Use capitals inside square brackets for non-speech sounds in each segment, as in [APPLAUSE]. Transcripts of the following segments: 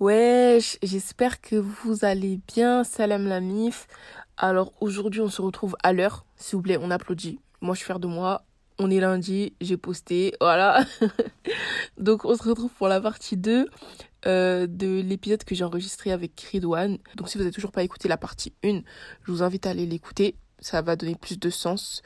Wesh, j'espère que vous allez bien. Salam la mif. Alors aujourd'hui, on se retrouve à l'heure. S'il vous plaît, on applaudit. Moi, je suis fière de moi. On est lundi, j'ai posté, voilà. [LAUGHS] Donc on se retrouve pour la partie 2 euh, de l'épisode que j'ai enregistré avec Ridwan. Donc si vous n'avez toujours pas écouté la partie 1, je vous invite à aller l'écouter. Ça va donner plus de sens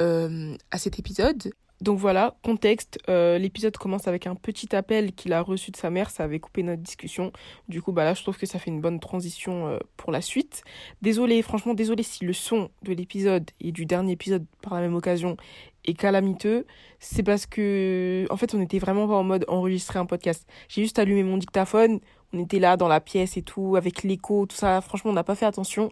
euh, à cet épisode. Donc voilà, contexte, euh, l'épisode commence avec un petit appel qu'il a reçu de sa mère, ça avait coupé notre discussion. Du coup, bah là, je trouve que ça fait une bonne transition euh, pour la suite. Désolé, franchement, désolé si le son de l'épisode et du dernier épisode par la même occasion est calamiteux. C'est parce que, en fait, on était vraiment pas en mode enregistrer un podcast. J'ai juste allumé mon dictaphone, on était là dans la pièce et tout, avec l'écho, tout ça. Franchement, on n'a pas fait attention.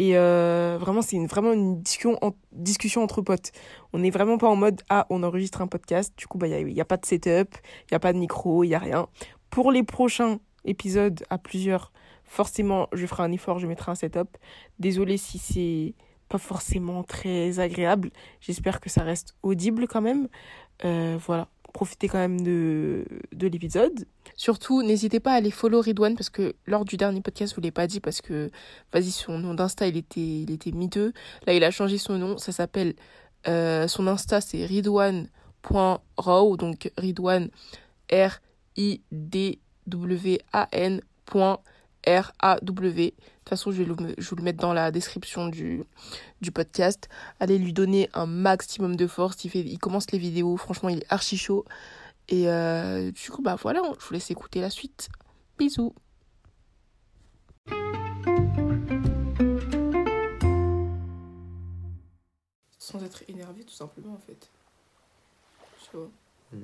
Et euh, vraiment, c'est vraiment une discussion, discussion entre potes. On n'est vraiment pas en mode Ah, on enregistre un podcast. Du coup, il bah, n'y a, a pas de setup, il n'y a pas de micro, il n'y a rien. Pour les prochains épisodes à plusieurs, forcément, je ferai un effort, je mettrai un setup. Désolée si c'est pas forcément très agréable. J'espère que ça reste audible quand même. Euh, voilà profitez quand même de, de l'épisode. Surtout, n'hésitez pas à aller follow Ridwan parce que lors du dernier podcast, je vous l'ai pas dit parce que, vas-y, son nom d'Insta, il était, il était miteux. Là, il a changé son nom. Ça s'appelle, euh, son Insta, c'est ridwan.raw. Donc, Ridwan, R-I-D-W-A-N. R-A-W. De toute façon, je vais, je vous le mettre dans la description du, du podcast. Allez lui donner un maximum de force. Il, fait, il commence les vidéos. Franchement, il est archi chaud. Et euh, du coup, bah voilà, je vous laisse écouter la suite. Bisous. Sans être énervé, tout simplement, en fait. Je vois. Mmh.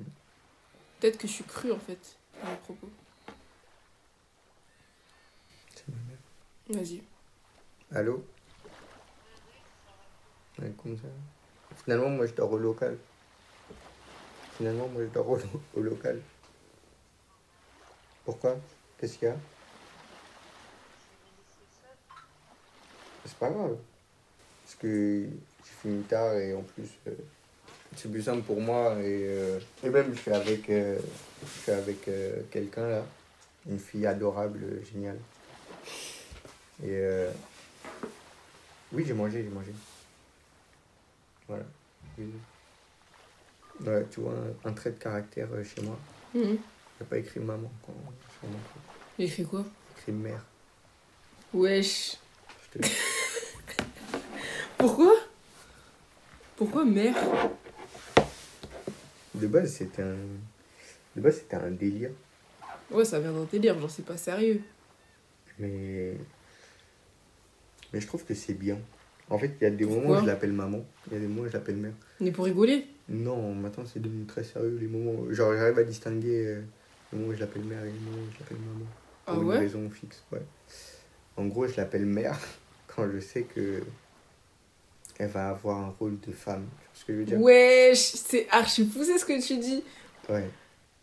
Peut-être que je suis crue, en fait, dans mes propos. Vas-y. Allô? Comme ça. Finalement, moi, je dors au local. Finalement, moi, je dors au, local. Pourquoi? Qu'est-ce qu'il y a? C'est pas grave. Parce que j'ai fini tard et en plus, euh, c'est plus simple pour moi. Et, euh, et même, je suis avec, euh, avec quelqu'un là. Une fille adorable, géniale. Et euh... oui, j'ai mangé, j'ai mangé. Voilà. Ouais, tu vois, un, un, trait de caractère euh, chez moi. Mmh. N'a pas écrit maman quand, sur mon truc. Il écrit quoi? Il écrit mère. Wesh. [LAUGHS] Pourquoi? Pourquoi mère? De base, c'était un. De base, c'était un délire. Ouais, ça vient d'un délire, genre, c'est pas sérieux. Mais mais je trouve que c'est bien. En fait, il y a des moments où je l'appelle maman, il y a des moments où je l'appelle mère. Mais pour rigoler Non, maintenant c'est devenu très sérieux. Les moments, genre j'arrive à distinguer euh, les moments où je l'appelle mère et les moments où je l'appelle maman. Ah pour ouais une raison fixe, ouais. En gros, je l'appelle mère [LAUGHS] quand je sais que elle va avoir un rôle de femme. Tu vois ce que je veux dire? Wesh, c'est archi poussé ce que tu dis. Ouais.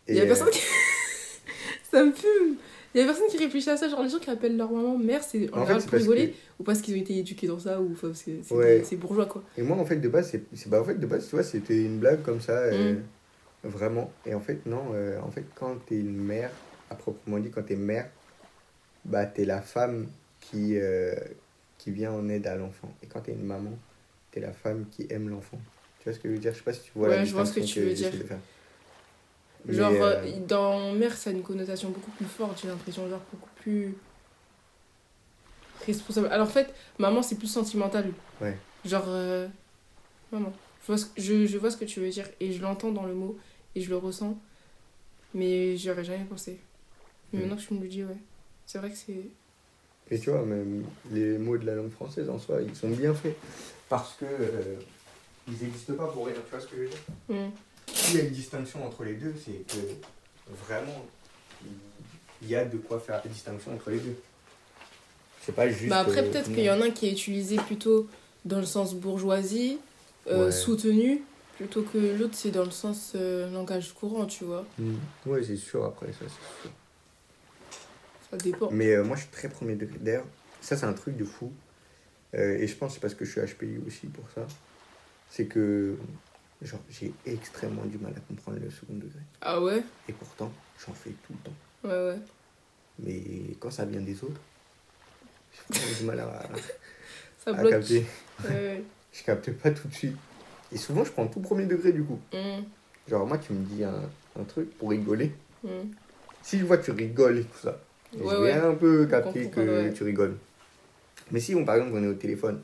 Il y a euh... personne qui. [LAUGHS] Ça me fume. Il y a personne qui réfléchit à ça, genre les gens qui appellent leur maman mère, c'est en, en général pour rigoler que... ou parce qu'ils ont été éduqués dans ça ou c'est ouais. bourgeois quoi. Et moi en fait de base c'est bah en fait de base tu vois c'était une blague comme ça euh, mm. vraiment et en fait non euh, en fait quand t'es une mère à proprement dit quand t'es mère bah t'es la femme qui euh, qui vient en aide à l'enfant et quand t'es une maman t'es la femme qui aime l'enfant. Tu vois ce que je veux dire? Je sais pas si tu vois ouais, la je vois ce que tu veux dire. Genre, euh... dans mère, ça a une connotation beaucoup plus forte, j'ai l'impression, genre beaucoup plus responsable. Alors en fait, maman, c'est plus sentimental. Ouais. Genre, euh... maman. Je vois, ce... Je, je vois ce que tu veux dire et je l'entends dans le mot et je le ressens, mais j'y aurais jamais pensé. Mais mmh. maintenant que tu me le dis, ouais. C'est vrai que c'est. Et tu vois, même les mots de la langue française en soi, ils sont bien faits. Parce que. Euh, ils n'existent pas pour rien, tu vois ce que je veux dire? Mmh. S'il y a une distinction entre les deux, c'est que vraiment, il y a de quoi faire la distinction entre les deux. C'est pas juste. Bah après, euh, peut-être qu'il y en a un qui est utilisé plutôt dans le sens bourgeoisie, euh, ouais. soutenu, plutôt que l'autre, c'est dans le sens euh, langage courant, tu vois. Mmh. Oui, c'est sûr, après, ça, c'est sûr. Ça dépend. Mais moi, je suis très premier degré. D'ailleurs, ça, c'est un truc de fou. et je pense que c'est parce que je suis HPI aussi pour ça. C'est que Genre, j'ai extrêmement du mal à comprendre le second degré. Ah ouais? Et pourtant, j'en fais tout le temps. Ouais, ouais. Mais quand ça vient des autres, j'ai du mal à, [LAUGHS] Ça à bloque. capter. Ouais. [LAUGHS] Je capte pas tout de suite. Et souvent, je prends tout premier degré du coup. Mm, Genre, moi, tu me dis un, un truc pour rigoler. mm. Si je vois que tu rigoles et tout ça, Ouais, je vais un peu capter que tu rigoles. Mais si, on, par exemple, on est au téléphone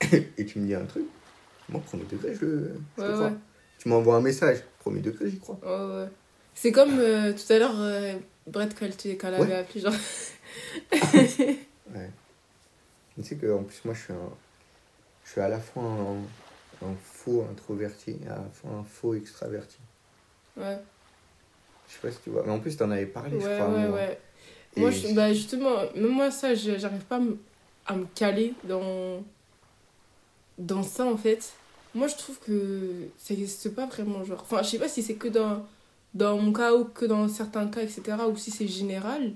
[COUGHS] et tu me dis un truc, moi, premier degré, je le, je Ouais, crois. ouais. Tu m'envoies un message, premier degré, j'y crois. Ouais, ouais. C'est comme euh, tout à l'heure, euh, Brett, quand elle, t- quand elle avait appelé, genre. [LAUGHS] Ouais. Tu sais qu'en plus, moi, je suis, un, je suis à la fois un, un faux introverti et à la fois un faux extraverti. Ouais, Je sais pas si tu vois. Mais en plus, t'en avais parlé, je ouais, crois. à un ouais, moment. ouais. Et Moi, je- bah, justement, même moi, ça, je- j'arrive pas à me- à me caler dans, dans ça, en fait. Moi, je trouve que ça n'existe pas vraiment, genre. Enfin, je sais pas si c'est que dans, dans mon cas ou que dans certains cas, etc., ou si c'est général.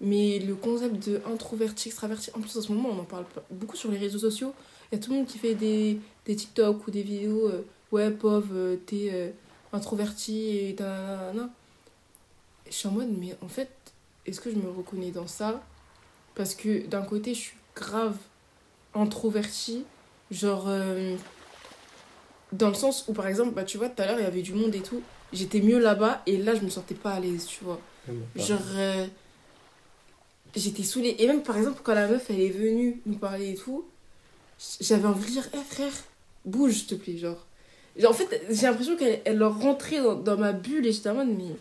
Mais le concept de introverti, extraverti, en plus, en ce moment, on en parle beaucoup sur les réseaux sociaux. Il y a tout le monde qui fait des, des TikTok ou des vidéos. euh, ouais, pauvre, euh, t'es euh, introverti et. Je suis en mode, mais en fait, est-ce que je me reconnais dans ça? Parce que d'un côté, je suis grave introvertie. Genre, euh, dans le sens où, par exemple, bah, tu vois, tout à l'heure, il y avait du monde et tout. J'étais mieux là-bas et là, je me sentais pas à l'aise, tu vois. Pas. Genre, euh, j'étais saoulée. Et même, par exemple, quand la meuf, elle est venue nous parler et tout, j'avais envie de dire, hé frère, bouge, s'il te plaît, genre. Genre, en fait, j'ai l'impression qu'elle elle leur rentrait dans, dans ma bulle et j'étais en mode, mais.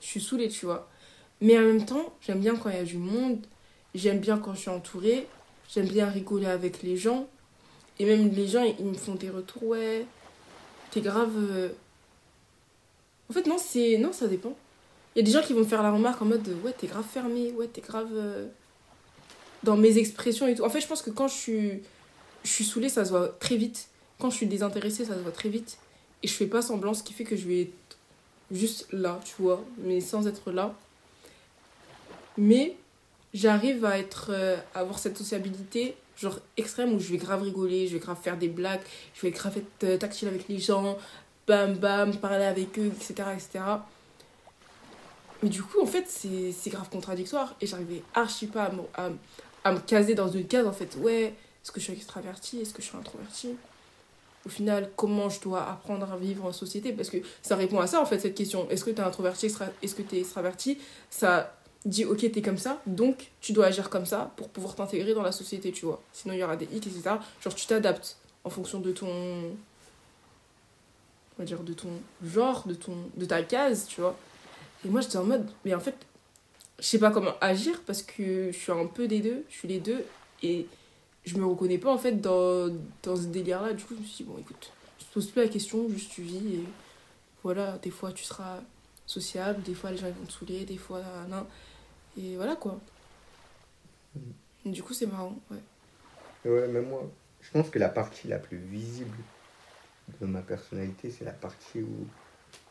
Je suis saoulée, tu vois. Mais en même temps, j'aime bien quand il y a du monde, j'aime bien quand je suis entourée, j'aime bien rigoler avec les gens. Et même les gens, ils me font des retours, ouais, t'es grave. euh, En fait, non, c'est non, ça dépend. Il y a des gens qui vont me faire la remarque en mode de, ouais, t'es grave fermé, ouais, t'es grave euh, dans mes expressions et tout. En fait, je pense que quand je suis, je saoulée, ça se voit très vite. Quand je suis désintéressée, ça se voit très vite. Et je fais pas semblant, ce qui fait que je vais être juste là, tu vois, mais sans être là. Mais j'arrive à être euh, à avoir cette sociabilité genre extrême où je vais grave rigoler, je vais grave faire des blagues, je vais grave être euh, tactile avec les gens, bam bam, parler avec eux, etc. etc. Mais du coup, en fait, c'est grave contradictoire et j'arrivais archi pas à me, à, me caser dans une case en fait. Ouais, est-ce que je suis extravertie? Est-ce que je suis introvertie? Au final, comment je dois apprendre à vivre en société? Parce que ça répond à ça en fait, cette question. Est-ce que tu es introverti Est-ce que tu es extraverti? Ça dit, ok, t'es comme ça, donc tu dois agir comme ça pour pouvoir t'intégrer dans la société, tu vois. Sinon, il y aura des hicks, etc. Genre, tu t'adaptes en fonction de ton. On va dire de ton genre, de, ton, de ta case, tu vois. Et moi, j'étais en mode, mais en fait, je sais pas comment agir parce que je suis un peu des deux, je suis les deux, et je me reconnais pas en fait dans, dans ce délire-là. Du coup, je me suis dit, bon, écoute, je te pose plus la question, juste tu vis, et voilà, des fois tu seras sociable, des fois les gens vont te saouler, des fois, non. Et voilà quoi. Du coup, c'est marrant, ouais. Ouais, même moi, je pense que la partie la plus visible de ma personnalité, c'est la partie où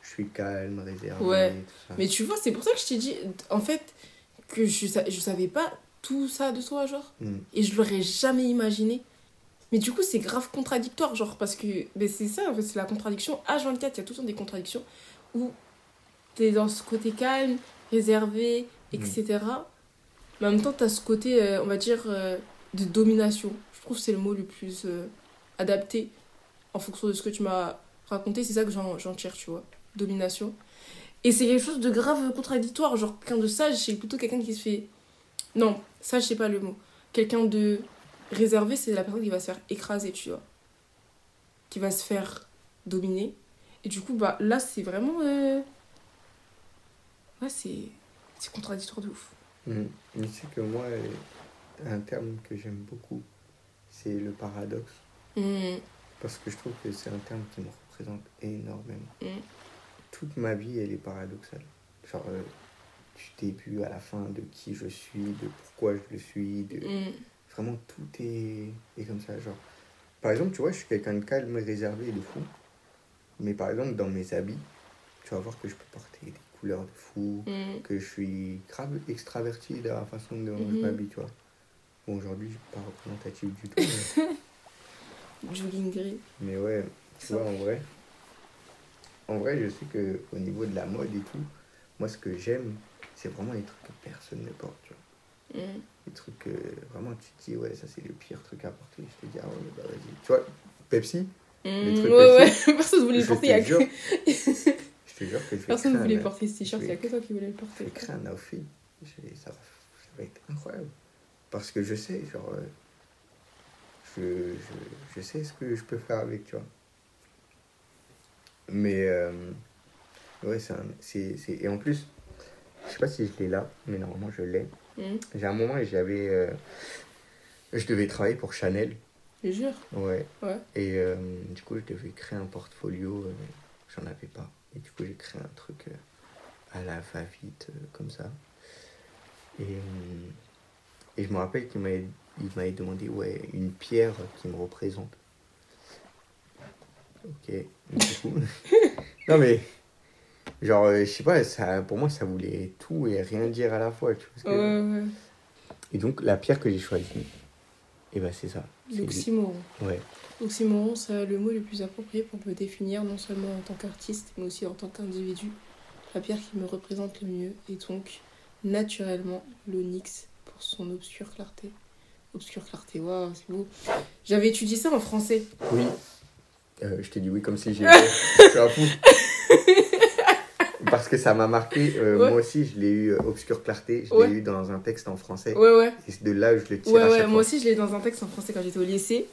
je suis calme, réservé, Ouais. tout ça. Mais tu vois, c'est pour ça que je t'ai dit, en fait, que je, je savais pas tout ça de toi, genre. Mm. Et je l'aurais jamais imaginé. Mais du coup, c'est grave contradictoire, genre, parce que c'est ça, en fait, c'est la contradiction. H24, il y a tout le temps des contradictions où t'es dans ce côté calme, réservé, etc. Mais en même temps, t'as ce côté, euh, on va dire, euh, de domination. Je trouve que c'est le mot le plus euh, adapté en fonction de ce que tu m'as raconté. C'est ça que j'en j'en tire, tu vois. Domination. Et c'est quelque chose de grave contradictoire. Genre, quelqu'un de sage, c'est plutôt quelqu'un qui se fait. Non, sage, c'est pas le mot. Quelqu'un de réservé, c'est la personne qui va se faire écraser, tu vois. Qui va se faire dominer. Et du coup, bah là, c'est vraiment. Ouais, c'est. C'est contradictoire de ouf. Mm. Mais tu sais que moi, euh, un terme que j'aime beaucoup, c'est le paradoxe. Hmm, Parce que je trouve que c'est un terme qui me représente énormément. Mm. Toute ma vie, elle est paradoxale. Genre, euh, du début à la fin, de qui je suis, de pourquoi je le suis, de... hmm, Vraiment, tout est, est comme ça. Genre, par exemple, tu vois, je suis quelqu'un de calme, réservé et de fou. Mais par exemple, dans mes habits, tu vas voir que je peux porter des couleurs de fou, hmm. que je suis grave extraverti dans la façon dont je m'habille, tu vois. Bon, aujourd'hui, je suis pas représentatif du tout. mais- [LAUGHS] Jogging gris. Mais ouais, tu vois, en vrai, en vrai, je sais que au niveau de la mode et tout, moi, ce que j'aime, c'est vraiment les trucs que personne ne porte, tu vois. Mm. Les trucs que vraiment tu te dis, ouais, ça c'est le pire truc à porter. Je te dis, ah ouais, bah vas-y. Tu vois, Pepsi, Les Mm, trucs ouais, ouais, Pepsi, [LAUGHS] personne ne voulait le porter. te il y a jure, que- [LAUGHS] je te jure que Personne ne voulait un- porter ce t-shirt, il n'y a que toi qui voulais le porter. vais créer un outfit. Ça, va, ça va être incroyable. Parce que je sais, genre, euh, je, je, je sais ce que je peux faire avec, tu vois. Mais, euh, ouais, c'est un- c'est. Et en plus, je sais pas si je l'ai là, mais normalement je l'ai. Mm. J'ai un moment, j'avais. euh, je devais travailler pour Chanel. Je jure. Ouais. Ouais. Et euh, du coup, je devais créer un portfolio. J'en avais pas. Et du coup, j'ai créé un truc euh, à la va-vite, euh, comme ça. Et, euh, et je me rappelle qu'il m'avait il m'avait demandé ouais, une pierre qui me représente. Ok. Du coup. [LAUGHS] non, mais. Genre, je sais pas, ça, pour moi, ça voulait tout et rien dire à la fois. Tu vois ce que je veux dire Ouais, ouais. Et donc, la pierre que j'ai choisie, et ben c'est ça. L'oxymoron. Ouais. L'oxymoron, c'est le mot le plus approprié pour me définir non seulement en tant qu'artiste, mais aussi en tant qu'individu. La pierre qui me représente le mieux est donc naturellement l'onyx pour son obscure clarté. Obscure clarté, waouh, c'est beau. J'avais étudié ça en français. Oui. Euh, je t'ai dit oui comme si suis [LAUGHS] un fou. Parce que ça m'a marqué. euh, Ouais. Moi aussi, je l'ai eu, euh, Obscure Clarté. Je Ouais. l'ai eu dans un texte en français. Ouais, ouais. C'est de là où je le tire Ouais, à ouais, chaque moi fois. aussi je l'ai dans un texte en français quand j'étais au lycée.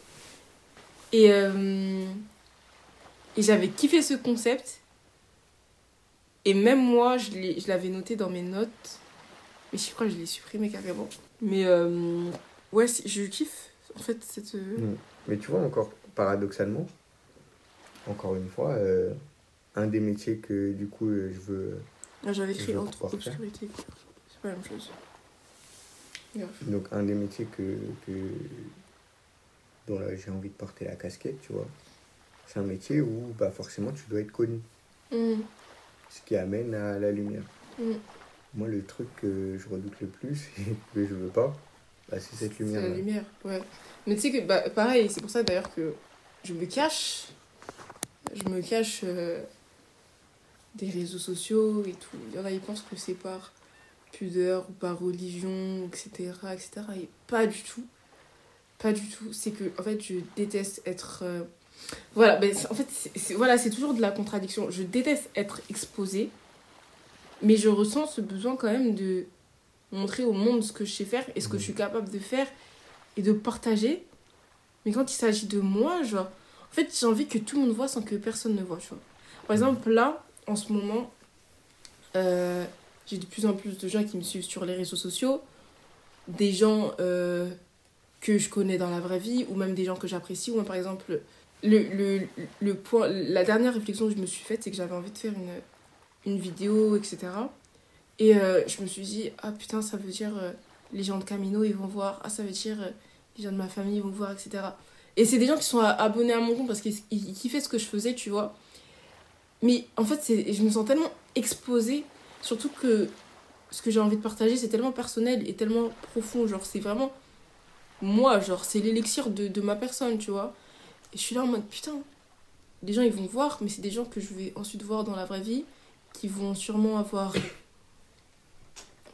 Et, euh, et j'avais kiffé ce concept. Et même moi, je l'avais noté dans mes notes. Mais je crois que je l'ai supprimé carrément. Mais euh, ouais, je kiffe en fait cette. Mm. Mais tu vois, encore paradoxalement, encore une fois, un des métiers que du coup euh, je veux. Ah, J'avais écrit entre obscurité. C'est pas la même chose. Donc, un des métiers que, que, dont j'ai envie de porter la casquette, tu vois. C'est un métier où bah, forcément tu dois être connu. Mm, Ce qui amène à la lumière. mm. Moi, le truc que je redoute le plus [LAUGHS] et que je veux pas, bah, c'est cette C'est lumière. la lumière, ouais. Mais tu sais que, bah, pareil, c'est pour ça d'ailleurs que je me cache. Je me cache euh, des réseaux sociaux et tout. Il y en a, ils pensent que c'est par pudeur ou par religion, etc., etc. Et pas du tout. Pas du tout. C'est que, en fait, je déteste être. euh, Voilà, ben, en fait, c'est- toujours de la contradiction. Je déteste être exposée, mais je ressens ce besoin quand même de montrer au monde ce que je sais faire et ce que je suis capable de faire et de partager. Mais quand il s'agit de moi, genre, en fait, j'ai envie que tout le monde voit sans que personne ne voit, tu vois. Par exemple, là, en ce moment, euh, j'ai de plus en plus de gens qui me suivent sur les réseaux sociaux, des gens euh, que je connais dans la vraie vie, ou même des gens que j'apprécie, ou même par exemple, le, le, le point, la dernière réflexion que je me suis faite, c'est que j'avais envie de faire une, une vidéo, etc. Et euh, je me suis dit, ah putain, ça veut dire les gens de Camino, ils vont voir, ah ça veut dire les gens de ma famille, ils vont voir, etc. Et c'est des gens qui sont abonnés à mon compte parce qu'ils ils kiffaient ce que je faisais, tu vois. Mais en fait, je me sens tellement exposée, surtout que ce que j'ai envie de partager, c'est tellement personnel et tellement profond. Genre, c'est vraiment moi, genre, c'est l'élixir de, ma personne, tu vois. Et je suis là en mode, putain, les gens, ils vont voir, mais c'est des gens que je vais ensuite voir dans la vraie vie, qui vont sûrement avoir,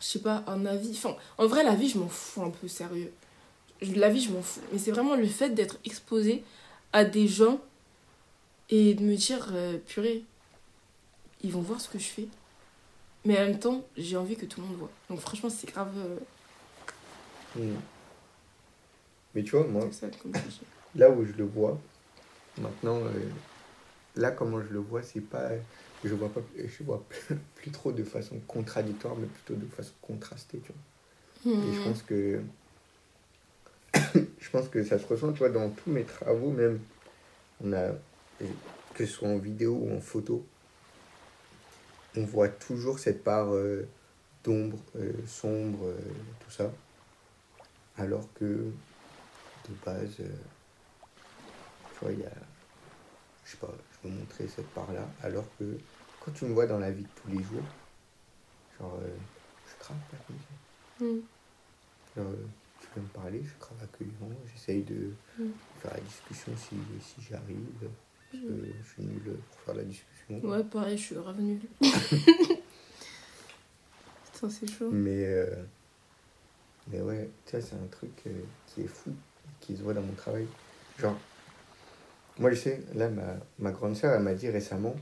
je sais pas, un avis. Enfin, en vrai, la vie, je m'en fous un peu, sérieux. La vie, je m'en fous. Mais c'est vraiment le fait d'être exposé à des gens et de me dire, euh, purée, ils vont voir ce que je fais. Mais en même temps, j'ai envie que tout le monde voit. Donc franchement, c'est grave euh, Mm. Mais tu vois, moi, là où je le vois, maintenant, euh, là comment je le vois, c'est pas. Je vois pas, je vois [LAUGHS] plus trop de façon contradictoire, mais plutôt de façon contrastée, tu vois. Et je Hmm. pense que. [COUGHS] je pense que ça se ressent, tu vois, dans tous mes travaux, même. On a. Que ce soit en vidéo ou en photo, on voit toujours cette part euh, d'ombre, euh, sombre, euh, tout ça. Alors que, de base, tu vois, il y a. Je sais pas, je veux montrer cette part-là. Alors que, quand tu me vois dans la vie de tous les jours, genre, je crame pas comme ça. Genre, tu veux me parler, je grave accueillant, j'essaye de Mm. faire la discussion si, si j'arrive. Parce que je suis nul pour faire la discussion. Ouais, pareil, je suis grave nulle. [LAUGHS] Putain, c'est chaud. Mais, euh, mais ouais, tu sais, c'est un truc euh, qui est fou, qui se voit dans mon travail. Genre, moi, je sais, là, ma, ma grande sœur, elle m'a dit récemment,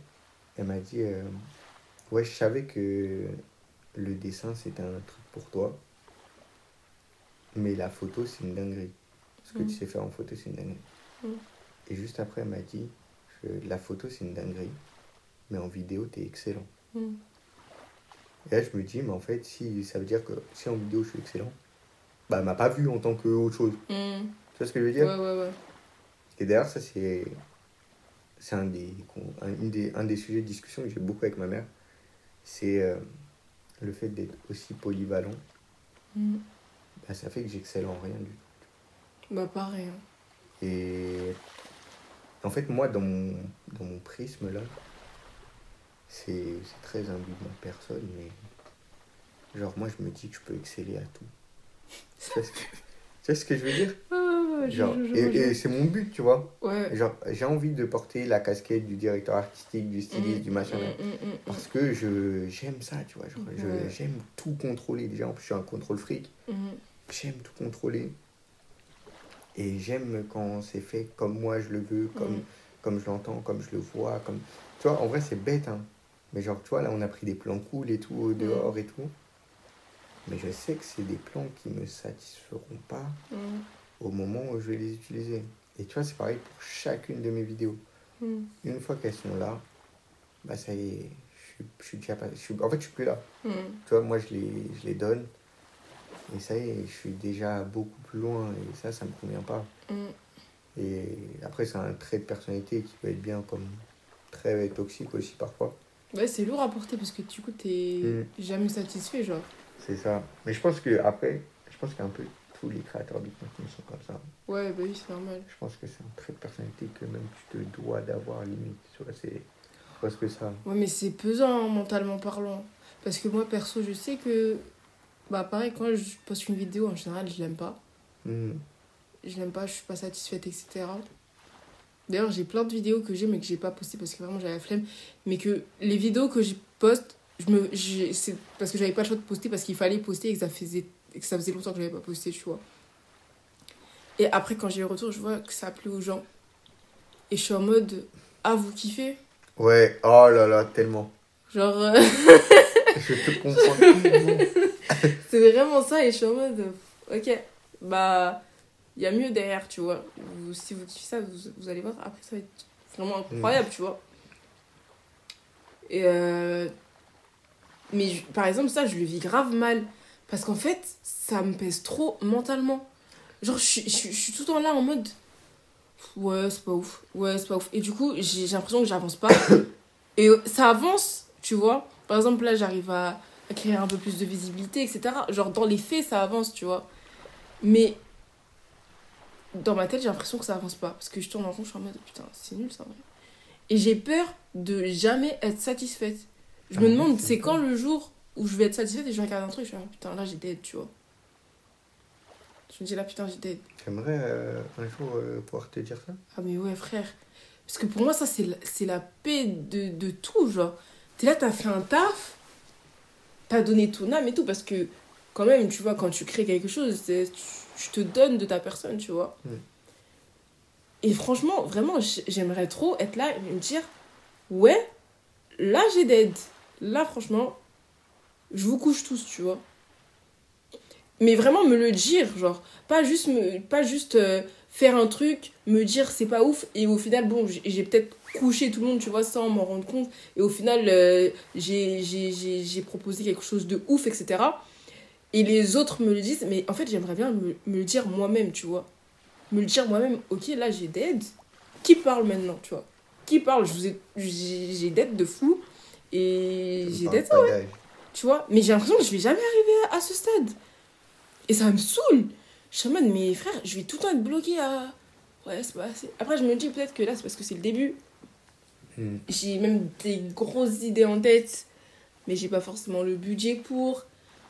elle m'a dit, euh, ouais, je savais que le dessin, c'était un truc pour toi, mais la photo, c'est une dinguerie. Ce que Mm. tu sais faire en photo, c'est une dinguerie. Mm. Et juste après, elle m'a dit, la photo, c'est une dinguerie, mais en vidéo, t'es excellent. Mm. Et là, je me dis, mais en fait, si ça veut dire que si en vidéo je suis excellent, bah, elle m'a pas vu en tant que autre chose. Mm. Tu vois ce que je veux Ouais, dire? Ouais, ouais. Et d'ailleurs, ça, c'est c'est un des, un, des, un des sujets de discussion que j'ai beaucoup avec ma mère. C'est euh, le fait d'être aussi polyvalent. Mm. Bah, ça fait que j'excelle en rien du tout. Bah, pareil. hein. Et en fait, moi, dans mon, dans mon prisme, là, c'est très imbu de ma personne, mais genre, moi, je me dis que je peux exceller à tout. Tu vois ce que, je veux dire? Genre, et, et c'est mon but, tu vois. Ouais. Genre, j'ai envie de porter la casquette du directeur artistique, du styliste, Mm, du machin. mm, mm. Parce que je j'aime ça, tu vois. Genre, j'aime tout contrôler. Déjà, en plus, je suis un contrôle fric. J'aime tout contrôler. Et j'aime quand c'est fait comme moi je le veux, comme, Mm. comme je l'entends, comme je le vois. Comme... Tu vois, en vrai, c'est bête, hein. Mais genre, tu vois, là, on a pris des plans cool et tout, au dehors et tout. Mais je sais que c'est des plans qui me satisferont pas Mm. au moment où je vais les utiliser. Et tu vois, c'est pareil pour chacune de mes vidéos. Mm. Une fois qu'elles sont là, bah ça y est, je suis, je suis déjà pas... je suis- en fait, je suis plus là. Mm. Tu vois, moi, je les, je les donne. Et ça y est, je suis déjà beaucoup plus loin. Et ça, ça me convient pas. Mm. Et après, c'est un trait de personnalité qui peut être bien comme très toxique aussi parfois. Ouais, c'est lourd à porter parce que du coup, t'es Mm. jamais satisfait, genre. C'est ça. Mais je pense que après, je pense qu'un peu tous les créateurs de contenu sont comme ça. Ouais, bah oui, c'est normal. Je pense que c'est un trait de personnalité que même tu te dois d'avoir limite. Tu vois, c'est parce que ça. Ouais, mais c'est pesant hein, mentalement parlant. Parce que moi, perso, je sais que. Bah, pareil, quand je poste une vidéo, en général, je l'aime pas. Hmm. Je l'aime pas, je suis pas satisfaite, etc. D'ailleurs, j'ai plein de vidéos que j'ai, mais que j'ai pas postées parce que vraiment j'avais la flemme. Mais que les vidéos que je poste, je me, c'est parce que j'avais pas le choix de poster parce qu'il fallait poster et que ça faisait, que ça faisait longtemps que j'avais pas posté, tu vois. Et après, quand j'ai le retour, je vois que ça a plu aux gens. Et je suis en mode, ah, vous kiffez? Ouais, oh là là, tellement. Genre, euh, [LAUGHS] Je te [LAUGHS] comprends tellement. [LAUGHS] c'est vraiment ça. Et je suis en mode, ok, bah, il y a mieux derrière, tu vois. Vous- si vous kiffez ça, vous, vous allez voir, après, ça va être vraiment incroyable, tu vois. Et euh, Mais je- par exemple, ça, je le vis grave mal. Parce qu'en fait, ça me pèse trop mentalement. Genre, je suis, je je suis tout le temps là en mode. Ouais, c'est pas ouf. Ouais, c'est pas ouf. Et du coup, j'ai l'impression que j'avance pas. [COUGHS] Et ça avance, tu vois. Par exemple, là, j'arrive à créer un peu plus de visibilité, etc. Genre, dans les faits, ça avance, tu vois. Mais dans ma tête, j'ai l'impression que ça avance pas. Parce que je tourne en rond, je suis en mode putain, c'est nul ça en vrai. Et j'ai peur de jamais être satisfaite. Je Ah me demande, c'est quand le jour où je vais être satisfaite et je regarde un truc, je suis là, putain, là j'ai dead, tu vois. Je me dis là, putain, j'ai dead. J'aimerais euh, un jour euh, pouvoir te dire ça? Ah, mais ouais, frère. Parce que pour moi, ça, c'est la, la paix de, de tout, genre. T'es là, t'as fait un taf, t'as donné ton âme et tout, parce que quand même, tu vois, quand tu crées quelque chose, c'est- tu, tu te donnes de ta personne, tu vois. Mm. Et franchement, vraiment, j'aimerais trop être là et me dire, ouais, là, j'ai d'aide. Là, franchement, je vous couche tous, tu vois. Mais vraiment me le dire, genre, pas juste, me, pas juste euh, faire un truc, me dire c'est pas ouf, et au final, bon, j'ai peut-être couché tout le monde, tu vois, sans m'en rendre compte, et au final, euh, j'ai j'ai- j'ai- j'ai proposé quelque chose de ouf, etc. Et les autres me le disent, mais en fait, j'aimerais bien me, me le dire moi-même, tu vois. Me le dire moi-même, ok, là, j'ai d'aide. Qui parle maintenant, tu vois Qui parle J'ai d'aide de fou, et j'ai d'aide d'âge. tu vois mais j'ai l'impression que je vais jamais arriver à, à ce stade et ça me saoule je suis en mode mais frère je vais tout le temps être bloqué à ouais c'est pas assez après je me dis peut-être que là c'est parce que c'est le début Hmm. j'ai même des grosses idées en tête mais j'ai pas forcément le budget pour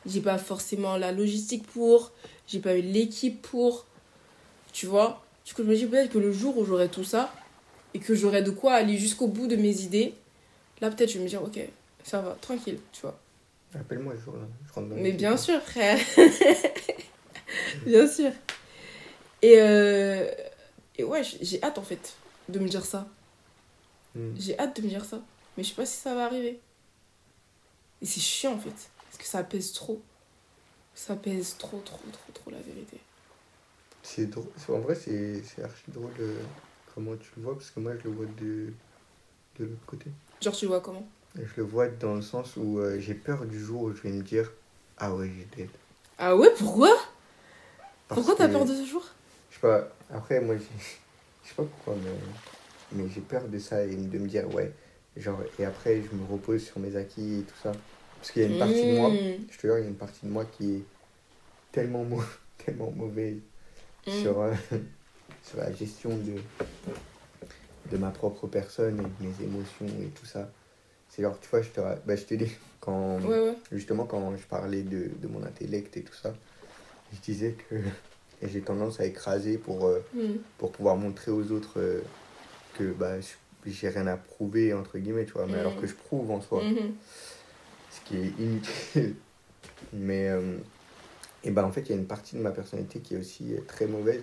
j'ai pas forcément la logistique pour j'ai pas eu l'équipe pour tu vois du coup je me dis peut-être que le jour où j'aurai tout ça et que j'aurai de quoi aller jusqu'au bout de mes idées là peut-être je vais me dire ok ça va tranquille tu vois Appelle-moi ce jour-là. Je rentre dans Mais bien sûr, frère. [LAUGHS] [LAUGHS] bien sûr. Et, euh... et ouais, j'ai hâte en fait de me dire ça. Hmm. J'ai hâte de me dire ça. Mais je sais pas si ça va arriver. Et c'est chiant en fait. Parce que ça pèse trop. Ça pèse trop, trop, trop, trop la vérité. C'est drôle. En vrai, c'est archi drôle euh, comment tu le vois, parce que moi, je le vois de, de l'autre côté. Genre, tu le vois comment? Je le vois dans le sens où euh, j'ai peur du jour où je vais me dire Ah ouais, j'ai dead. Ah ouais, pourquoi? Pourquoi t'as peur de ce jour? Je sais pas, après, moi, je sais pas pourquoi, mais, mais j'ai peur de ça et de me dire Ouais. Genre, et après, je me repose sur mes acquis et tout ça. Parce qu'il y a une partie de moi, Mmh. je te jure, il y a une partie de moi qui est tellement, mau- [LAUGHS] tellement mauvaise Mm. sur, euh, [LAUGHS] sur la gestion de, de ma propre personne et de mes émotions et tout ça. C'est genre, tu vois, je te, bah, je te dis, quand, Ouais, ouais. justement, quand je parlais de, de mon intellect et tout ça, je disais que [LAUGHS] j'ai tendance à écraser pour, euh, Mm. pour pouvoir montrer aux autres euh, que bah, j'ai rien à prouver, entre guillemets, tu vois, mais Mm. alors que je prouve en soi Mhm. ce qui est inutile. [LAUGHS] Mais, euh, et ben en fait, il y a une partie de ma personnalité qui est aussi très mauvaise.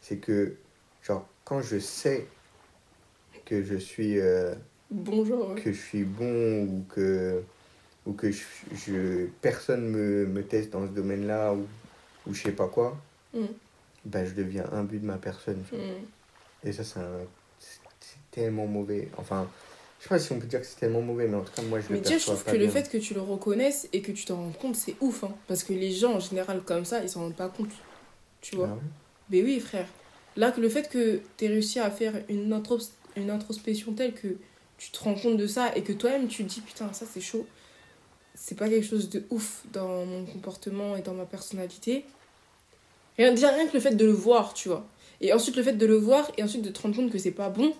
C'est que, genre, quand je sais que je suis, ouais. que je suis bon ou que, ou que je, je- personne me, me teste dans ce domaine-là ou, ou je sais pas quoi, Mm. ben je deviens imbu de ma personne. Mm. Et ça, c'est un- tellement mauvais. Enfin, je sais pas si on peut dire que c'est tellement mauvais, mais en tout cas, moi, je Mais le tu je trouve que le bien. fait que tu le reconnaisses et que tu t'en rendes compte, c'est ouf. Hein. Parce que les gens, en général, comme ça, ils s'en rendent pas compte. Tu vois Ah ouais? Mais oui, frère. Là, que le fait que tu réussi à faire une, intros- une introspection telle que tu te rends compte de ça et que toi-même tu te dis putain, ça c'est chaud, c'est pas quelque chose de ouf dans mon comportement et dans ma personnalité. Rien, déjà, rien que le fait de le voir, tu vois. Et ensuite, le fait de le voir et ensuite de te rendre compte que c'est pas bon,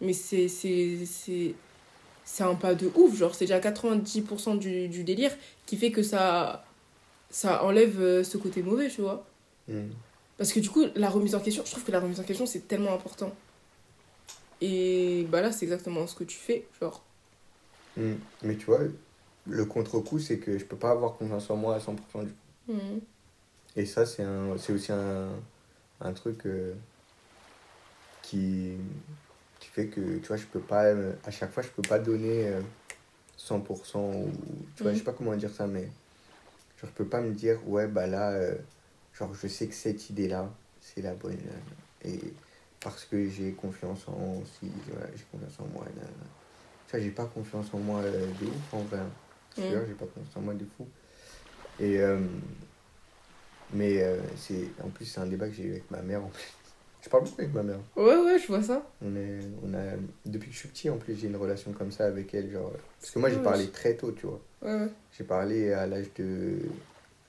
mais c'est. c'est c'est c'est un pas de ouf, genre c'est déjà 90% du, du délire qui fait que ça, ça enlève euh, ce côté mauvais, tu vois. Mm. Parce que du coup, la remise en question, je trouve que la remise en question, c'est tellement important. Et bah là, c'est exactement ce que tu fais. Genre, Mm. Mais tu vois, le contre-coup, c'est que je peux pas avoir confiance en moi à 100% du coup. hmm, Et ça, c'est un, c'est aussi un, un truc euh, qui, qui fait que, tu vois, je peux pas, euh, à chaque fois, je peux pas donner euh, 100% ou, tu vois, je sais pas comment dire ça, mais genre, je peux pas me dire, ouais, bah là, euh, genre, je sais que cette idée-là, c'est la bonne. euh, et parce que j'ai confiance en, si, voilà, j'ai confiance en moi, là, là. Tu vois, j'ai pas confiance en moi euh, de ouf, en vrai. Mhm. jure, j'ai pas confiance en moi de fou. Et, euh, mais euh, c'est, en plus, c'est un débat que j'ai eu avec ma mère. En plus. Je parle beaucoup avec ma mère. Ouais, ouais, je vois ça. On est, on a, depuis que je suis petit, en plus, j'ai une relation comme ça avec elle. Genre, parce que moi, j'ai Ouais. parlé très tôt, tu vois. Ouais, ouais. J'ai parlé à l'âge de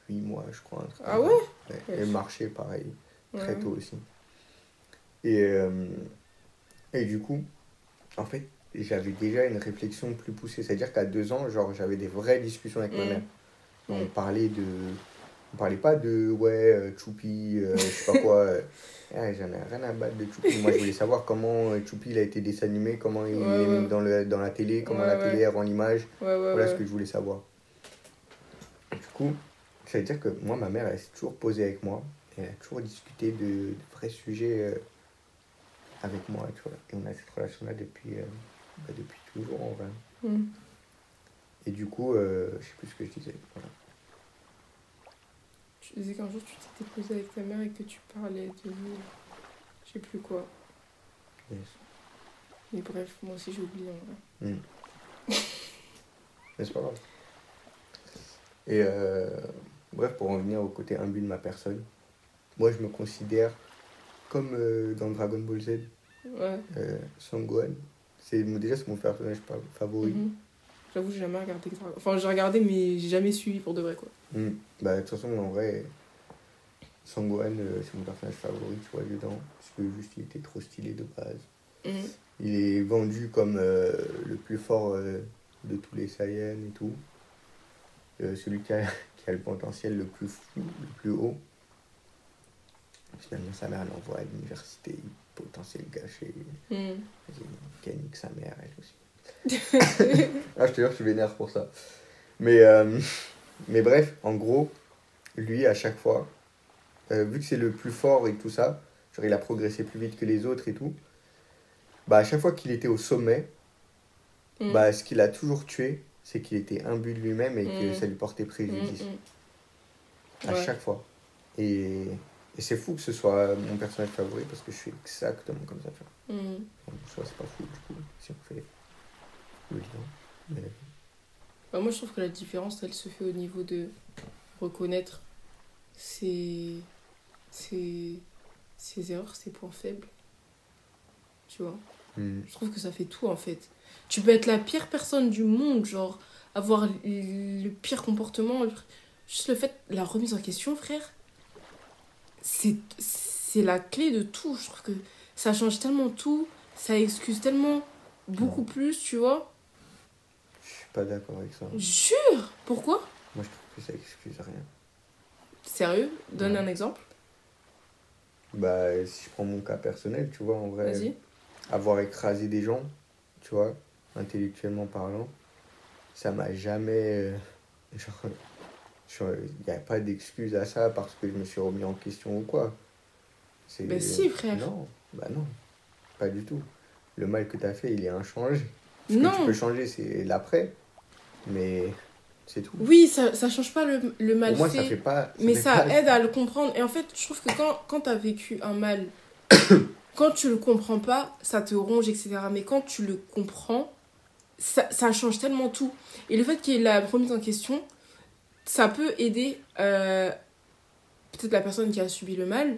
8 mois, je crois. Ah ouais? ça. Ouais. Et marcher, pareil, très Ouais. tôt aussi. Et, euh, et du coup, en fait, j'avais déjà une réflexion plus poussée. C'est-à-dire qu'à deux ans, genre, j'avais des vraies discussions avec ma Mm. mère. On Mm. parlait de. On parlait pas de ouais, euh, Choupi, euh, je sais pas quoi. euh. Ouais, J'en ai rien à battre de Choupi. Moi, je voulais savoir comment euh, Choupi il a été dessanimé, comment il Ouais, est mis ouais. dans, le, dans la télé, comment Ouais, la télé rend l'image. Voilà ce que je voulais savoir. Du coup, ça veut dire que moi, ma mère, elle s'est toujours posée avec moi. Elle a toujours discuté de, de vrais sujets euh, avec moi, tu vois. Et on a cette relation-là depuis, euh, bah, depuis toujours, en vrai. Hmm. Et du coup, euh, je sais plus ce que je disais. Voilà. Tu disais qu'un jour tu t'étais posé avec ta mère et que tu parlais de. Je sais plus quoi. Yes. Mais bref, moi aussi j'ai oublié en vrai. [LAUGHS] Mais c'est pas grave. Et euh, bref, pour en venir au côté imbu de ma personne, moi je me considère comme euh, dans Dragon Ball Z, Ouais. euh, Son Gohan. C'est, déjà, c'est mon personnage favori. Mhm. J'avoue, j'ai jamais regardé. Enfin, j'ai regardé, mais j'ai jamais suivi pour de vrai quoi. Mm. Bah, de toute façon, en vrai, Son Gohan, euh, c'est mon personnage favori, tu vois, dedans. Parce que juste, il était trop stylé de base. Mhm. Il est vendu comme euh, le plus fort euh, de tous les Saiyans et tout. Celui qui a, [LAUGHS] qui a le potentiel le plus fou, le plus haut. Finalement, sa mère l'envoie à l'université, potentiel gâché. Vas-y, qu'elle nique sa mère, elle aussi. [LAUGHS] ah, je te jure, je suis vénère pour ça. Mais, euh, mais bref, en gros, lui, à chaque fois, euh, vu que c'est le plus fort et tout ça, genre il a progressé plus vite que les autres et tout, bah à chaque fois qu'il était au sommet, Mm. bah ce qu'il a toujours tué, c'est qu'il était imbu de lui-même et que Mm. ça lui portait Mm, préjudice. mm. À Ouais. chaque fois. Et, et c'est fou que ce soit mon personnage favori parce que je suis exactement comme ça. Mm. Je vois, c'est pas fou du coup, si on fait le lien. Mais Bah, moi, je trouve que la différence, elle se fait au niveau de reconnaître ses, ses, ses erreurs, ses points faibles. Tu vois hmm, Je trouve que ça fait tout, en fait. Tu peux être la pire personne du monde, genre, avoir le pire comportement. Juste le fait, la remise en question, frère, c'est la clé de tout. Je trouve que ça change tellement tout, ça excuse tellement beaucoup plus, tu vois. je suis pas d'accord avec ça. Jure Pourquoi? Moi je trouve que ça excuse rien. Sérieux? Donne Ouais. un exemple. Bah si je prends mon cas personnel, tu vois, en vrai, Vas-y. avoir écrasé des gens, tu vois, intellectuellement parlant, ça m'a jamais. euh, [LAUGHS] genre, il n'y a pas d'excuse à ça parce que je me suis remis en question ou quoi. C'est- Ben si, frère. Non, bah non, pas du tout. Le mal que tu as fait, il est inchangé. Ce que tu Non peux changer, c'est l'après, mais c'est tout. Oui, ça, ça change pas le, le mal moi, fait, ça fait pas. mais fait ça pas- aide à le comprendre. Et en fait, je trouve que quand, quand tu as vécu un mal, [COUGHS] quand tu le comprends pas, ça te ronge, etc. Mais quand tu le comprends, ça, ça change tellement tout. Et le fait qu'il ait la remise en question, ça peut aider euh, peut-être la personne qui a subi le mal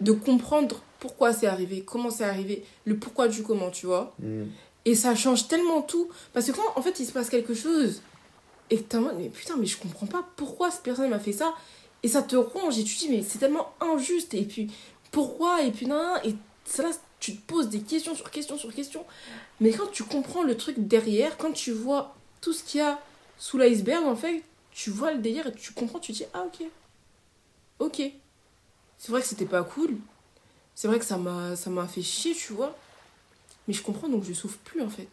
de comprendre pourquoi c'est arrivé, comment c'est arrivé, le pourquoi du comment, tu vois. Hmm. Et ça change tellement tout. Parce que quand, en fait, il se passe quelque chose, et que t'es en mode, mais putain, mais je comprends pas pourquoi cette personne m'a fait ça. Et ça te ronge, et tu te dis, mais c'est tellement injuste. Et puis, pourquoi Et puis, non, et ça, là, tu te poses des questions sur questions sur questions. Mais quand tu comprends le truc derrière, quand tu vois tout ce qu'il y a sous l'iceberg, en fait, tu vois le délire et tu comprends, tu te dis, ah, ok. Ok. C'est vrai que c'était pas cool. C'est vrai que ça m'a ça m'a fait chier, tu vois. Mais je comprends, donc je souffre plus, en fait.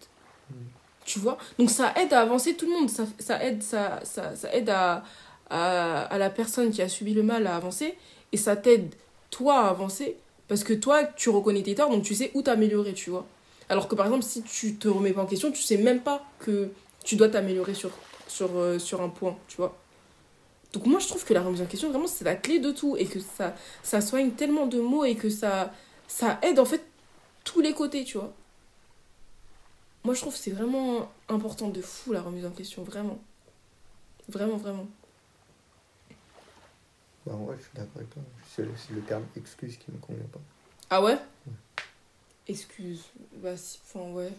Tu vois? Donc ça aide à avancer tout le monde. Ça, ça aide, ça, ça, ça aide à, à, à la personne qui a subi le mal à avancer. Et ça t'aide, toi, à avancer. Parce que toi, tu reconnais tes torts, donc tu sais où t'améliorer, tu vois. Alors que par exemple, si tu te remets pas en question, tu sais même pas que tu dois t'améliorer sur, sur, euh, sur un point, tu vois. Donc moi, je trouve que la remise en question, vraiment, c'est la clé de tout. Et que ça, ça soigne tellement de mots et que ça, ça aide, en fait, tous les côtés, tu vois. Moi, je trouve que c'est vraiment important de fou, la remise en question, vraiment. Vraiment, vraiment. Bah, vrai, je suis d'accord avec toi. C'est le, terme excuse qui me convient pas. Ah ouais Excuse. Bah, si, enfin, ouais.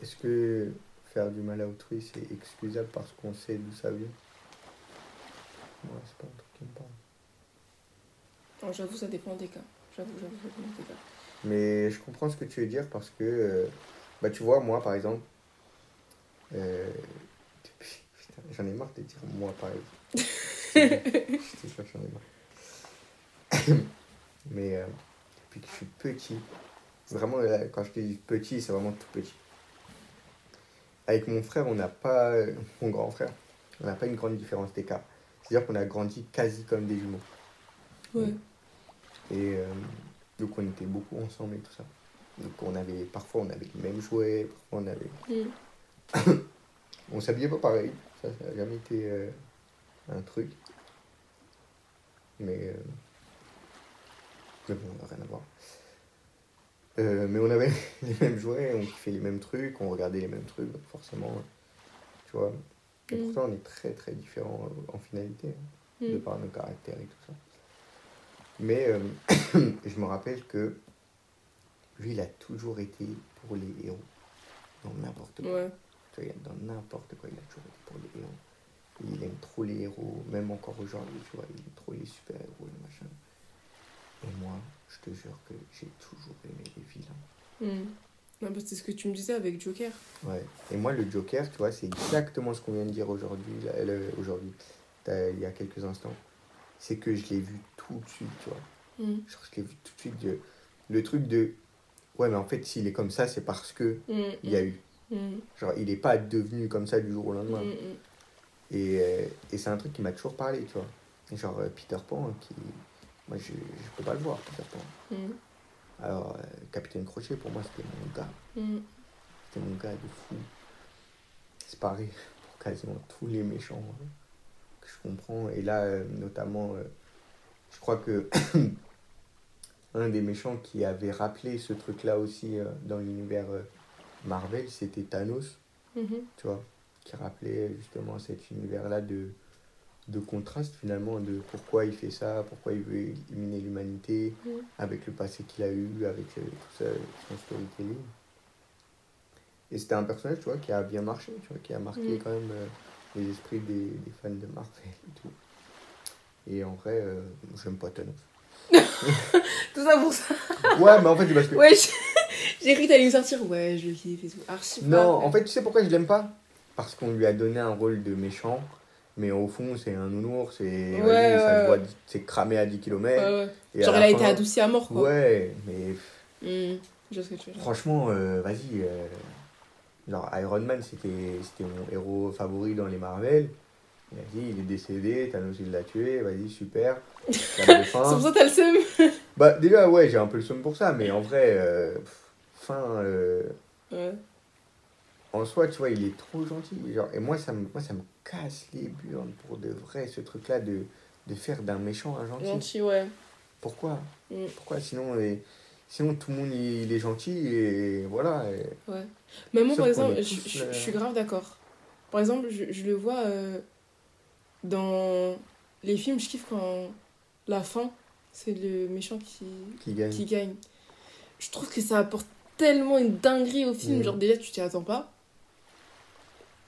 Est-ce que faire du mal à autrui, c'est excusable parce qu'on sait d'où ça vient Moi, c'est pas un truc qui me parle. Non, J'avoue, ça dépend des cas. J'avoue, j'avoue, ça dépend des cas. Mais je comprends ce que tu veux dire parce que, euh, bah, tu vois, moi, par exemple, euh, [LAUGHS] depuis- j'en ai marre de dire moi, par exemple. [LAUGHS] Te jure, j'en ai marre. [COUGHS] Mais euh, depuis que je suis petit, vraiment, là, quand je dis petit, c'est vraiment tout petit. Avec mon frère, on n'a pas, mon grand frère, on n'a pas une grande différence d'écart. C'est-à-dire qu'on a grandi quasi comme des jumeaux. Ouais. Et euh, donc on était beaucoup ensemble et tout ça. Donc on avait, parfois on avait les mêmes jouets, parfois on avait... Mm. [COUGHS] On s'habillait pas pareil, ça, ça n'a jamais été euh, un truc. Mais... euh, mais bon, on n'a rien à voir. Euh, mais on avait [LAUGHS] les mêmes jouets, on kiffait les mêmes trucs, on regardait les mêmes trucs, donc forcément, tu vois. Et Mm. pourtant on est très très différents euh, en finalité, hein, de Mm. par nos caractères et tout ça. Mais euh, [COUGHS] je me rappelle que lui, il a toujours été pour les héros. Dans n'importe quoi. Ouais. Tu vois, dans n'importe quoi, il a toujours été pour les héros. Il aime trop les héros, même encore aujourd'hui, tu vois, il aime trop les super-héros, les machins. Et moi, je te jure que j'ai toujours aimé les vilains. Mm. Non, bah, c'est ce que tu me disais avec Joker. Ouais. Et moi, le Joker, tu vois, c'est exactement ce qu'on vient de dire aujourd'hui, aujourd'hui, il y a quelques instants. C'est que je l'ai vu tout de suite, tu vois. Mm. Genre, je l'ai vu tout de suite. de- le truc de. Ouais, mais en fait, s'il est comme ça, c'est parce que Mm. il y a eu. Genre, il n'est pas devenu comme ça du jour au lendemain. Et, euh, et c'est un truc qui m'a toujours parlé, tu vois. Genre, euh, Peter Pan, qui. Moi, je, je peux pas le voir, Peter Pan. Mm. Alors, euh, Capitaine Crochet, pour moi, c'était mon gars. Mm. C'était mon gars de fou. C'est pareil pour quasiment tous les méchants hein, que je comprends. Et là, euh, notamment, euh, je crois que [COUGHS] un des méchants qui avait rappelé ce truc-là aussi dans l'univers Marvel, c'était Thanos, Mhm. tu vois, qui rappelait justement cet univers-là de, de contraste finalement, de pourquoi il fait ça, pourquoi il veut éliminer l'humanité, avec le passé qu'il a eu, avec euh, tout ça, son storytelling. Et c'était un personnage, tu vois, qui a bien marché, tu vois, qui a marqué Mhm. quand même euh, les esprits des, des fans de Marvel et tout. Et en vrai, euh, j'aime pas Thanos. [LAUGHS] Tout ça pour ça. Ouais, mais en fait, c'est parce que... Ouais, j'ai- cru que t'allais me sortir. Ouais, je le kiffe et tout. Non, en fait, tu sais pourquoi je l'aime pas? Parce qu'on lui a donné un rôle de méchant, mais au fond, c'est un nounours, c'est Ouais, cramé à 10 Ouais, km. Et Genre, elle a été adoucie à mort, quoi. Ouais, mais Mm. Je sais que tu veux franchement, euh, vas-y. euh, genre, Iron Man, c'était mon héros favori dans les Marvel. Vas-y, il est décédé, Thanos il l'a tué, vas-y, super. [LAUGHS] C'est pour ça que t'as le seum. Bah, déjà, ouais, j'ai un peu le somme pour ça, mais en vrai, euh, fin. euh, Ouais. En soi, tu vois, il est trop gentil. Genre, et moi ça, me, moi, ça me casse les burnes pour de vrai, ce truc-là de, de faire d'un méchant un gentil. Gentil, ouais. Pourquoi? Mm. Pourquoi? Sinon, sinon, tout le monde il, il est gentil et voilà. et- Ouais. Mais moi, Sauf par exemple, je, je- euh, suis grave d'accord. Par exemple, je, je le vois euh, dans les films, je kiffe quand la fin, c'est le méchant qui, qui gagne. qui gagne. Je trouve que ça apporte tellement une dinguerie au film. Mm. Genre, déjà, tu t'y attends pas.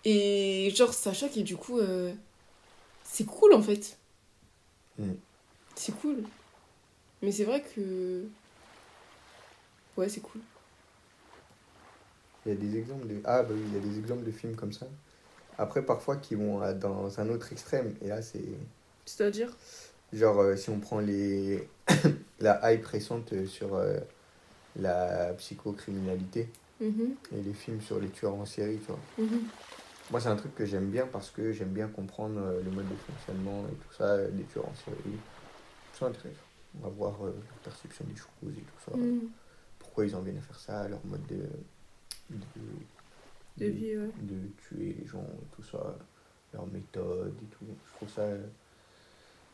Et genre, ça choque et du coup, euh, c'est cool en fait. Mm. C'est cool. Mais c'est vrai que. Ouais, c'est cool. Il y a des exemples de. Ah, bah oui, il y a des exemples de films comme ça. Après, parfois, qui vont à- dans un autre extrême. Et là, c'est. C'est-à-dire? Genre, euh, si on prend les [COUGHS] la hype récente euh, sur euh, la psychocriminalité Mhm, et les films sur les tueurs en série, tu vois. mhm. Moi, c'est un truc que j'aime bien parce que j'aime bien comprendre euh, le mode de fonctionnement et tout ça, euh, des tueurs en série. C'est intéressant. On va voir euh, leur perception des choses et tout ça. Mhm. Pourquoi ils en viennent à faire ça, leur mode de. de, De vie, ouais. de tuer les gens et tout ça, leur méthode et tout. Je trouve ça.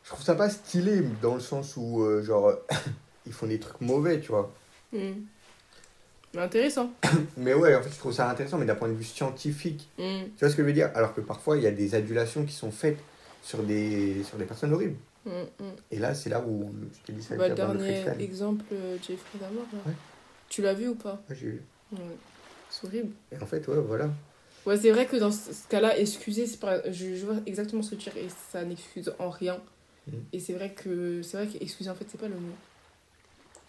Je trouve ça pas stylé dans le sens où, euh, genre, [COUGHS] ils font des trucs mauvais, tu vois. Mhm. Intéressant. [COUGHS] Mais ouais, en fait, je trouve ça intéressant, mais d'un point de vue scientifique. Mhm, Tu vois ce que je veux dire? Alors que parfois, il y a des adulations qui sont faites sur des, sur des personnes horribles. mhm, mhm. Et là, c'est là où je te dis ça. Bah, le dernier exemple, euh, Jeffrey Dahmer. Ouais. Tu l'as vu ou pas? Ouais, j'ai vu. Ouais. C'est horrible. Et en fait, ouais, voilà. Ouais, c'est vrai que dans ce cas-là, excuser, pas... je, je vois exactement ce que tu dis et ça n'excuse en rien. Et c'est vrai que c'est vrai qu'excuser, en fait, c'est pas le mot.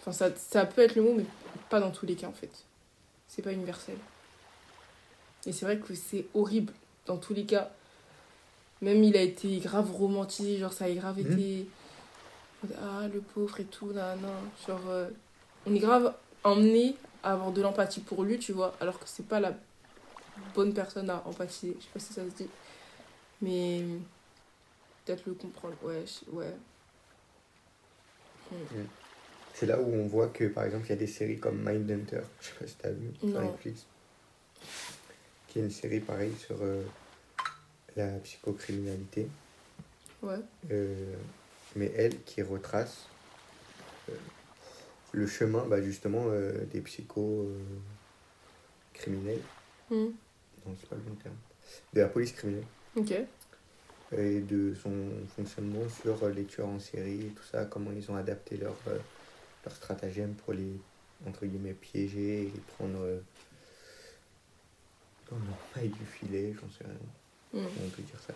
Enfin, ça, ça peut être le mot, mais pas dans tous les cas, en fait. C'est pas universel. Et c'est vrai que c'est horrible dans tous les cas. Même il a été grave romantisé, genre ça a grave Mhm. été. Ah, le pauvre et tout, nan, nan. Genre, euh, on est grave emmené à avoir de l'empathie pour lui, tu vois, alors que c'est pas la bonne personne à empathiser. Je sais pas si ça se dit. Mais peut-être le comprendre. Ouais, ouais. C'est là où on voit que, par exemple, il y a des séries comme Mindhunter. Je sais pas si t'as vu sur. Netflix. Qui est une série pareille sur euh, la psychocriminalité. Ouais. Euh, mais elle qui retrace euh, le chemin bah, justement des psychos euh, criminels. Mhm. Non, c'est pas le bon terme. De la police criminelle. Ok. Et de son fonctionnement sur les tueurs en série et tout ça, comment ils ont adapté leur, euh, leur stratagème pour les, entre guillemets, piéger et les prendre euh, dans du filet, j'en sais rien Mhm. on peut dire ça.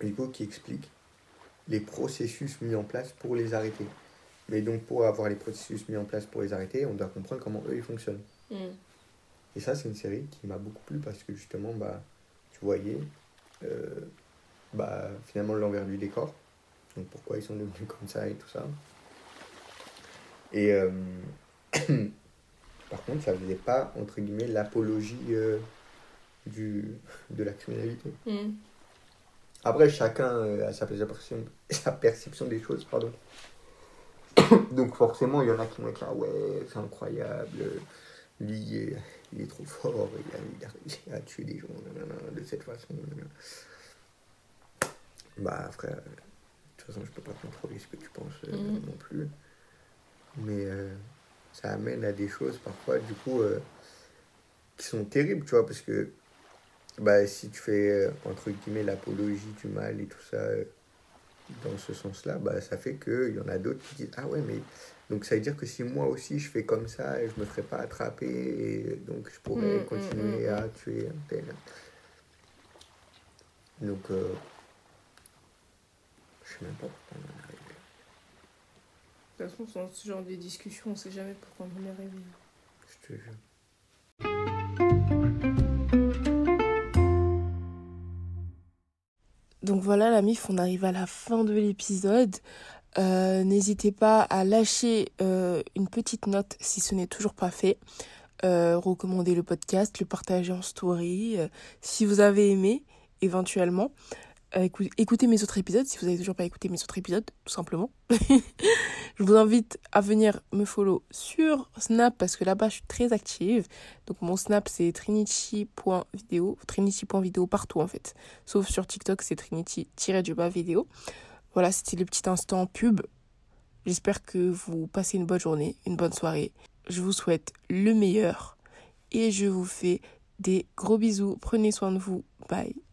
Et du coup, qui explique les processus mis en place pour les arrêter. Mais donc, pour avoir les processus mis en place pour les arrêter, on doit comprendre comment eux ils fonctionnent. Mhm. Et ça, c'est une série qui m'a beaucoup plu parce que justement, bah, tu voyais euh, bah, finalement l'envers du décor. Donc, pourquoi ils sont devenus comme ça et tout ça. Et. euh, [CLEARS THROAT] Par contre, ça faisait pas, entre guillemets, l'apologie euh, du, de la criminalité. Mm. Après, chacun euh, a sa perception, [COUGHS] sa perception des choses, pardon. [COUGHS] Donc forcément, il y en a qui vont être là, ouais, c'est incroyable, lui, il est, trop fort, il a, il a réussi à tuer des gens nanana, de cette façon. Bah frère, de toute façon, je peux pas contrôler ce que tu penses Mhm. non plus. Mais euh, ça amène à des choses parfois, du coup, euh, qui sont terribles, tu vois, parce que bah, si tu fais, euh, entre guillemets, l'apologie du mal et tout ça, dans ce sens-là, bah, ça fait qu'il y en a d'autres qui disent Ah ouais, mais donc ça veut dire que si moi aussi je fais comme ça, je me ferai pas attraper et donc je pourrais Mm, mm, continuer mm, à tuer un tel. Donc, euh, je sais même pas pourquoi on en est arrivé. De toute façon, dans ce genre de discussion, on sait jamais pourquoi on est arrivé. Je te jure. Donc voilà, la MIF, on arrive à la fin de l'épisode. Euh, N'hésitez pas à lâcher euh, une petite note si ce n'est toujours pas fait. Euh, recommander le podcast, le partager en story. euh, si vous avez aimé, éventuellement. Écou- écoutez mes autres épisodes si vous n'avez toujours pas écouté mes autres épisodes, tout simplement. [LAUGHS] je vous invite à venir me follow sur Snap parce que là-bas je suis très active. Donc mon Snap c'est trinity.video, trinity.video partout en fait. Sauf sur TikTok, c'est Trinity-du-bas vidéo. Voilà, c'était le petit instant pub. J'espère que vous passez une bonne journée, une bonne soirée. Je vous souhaite le meilleur et je vous fais des gros bisous. Prenez soin de vous. Bye.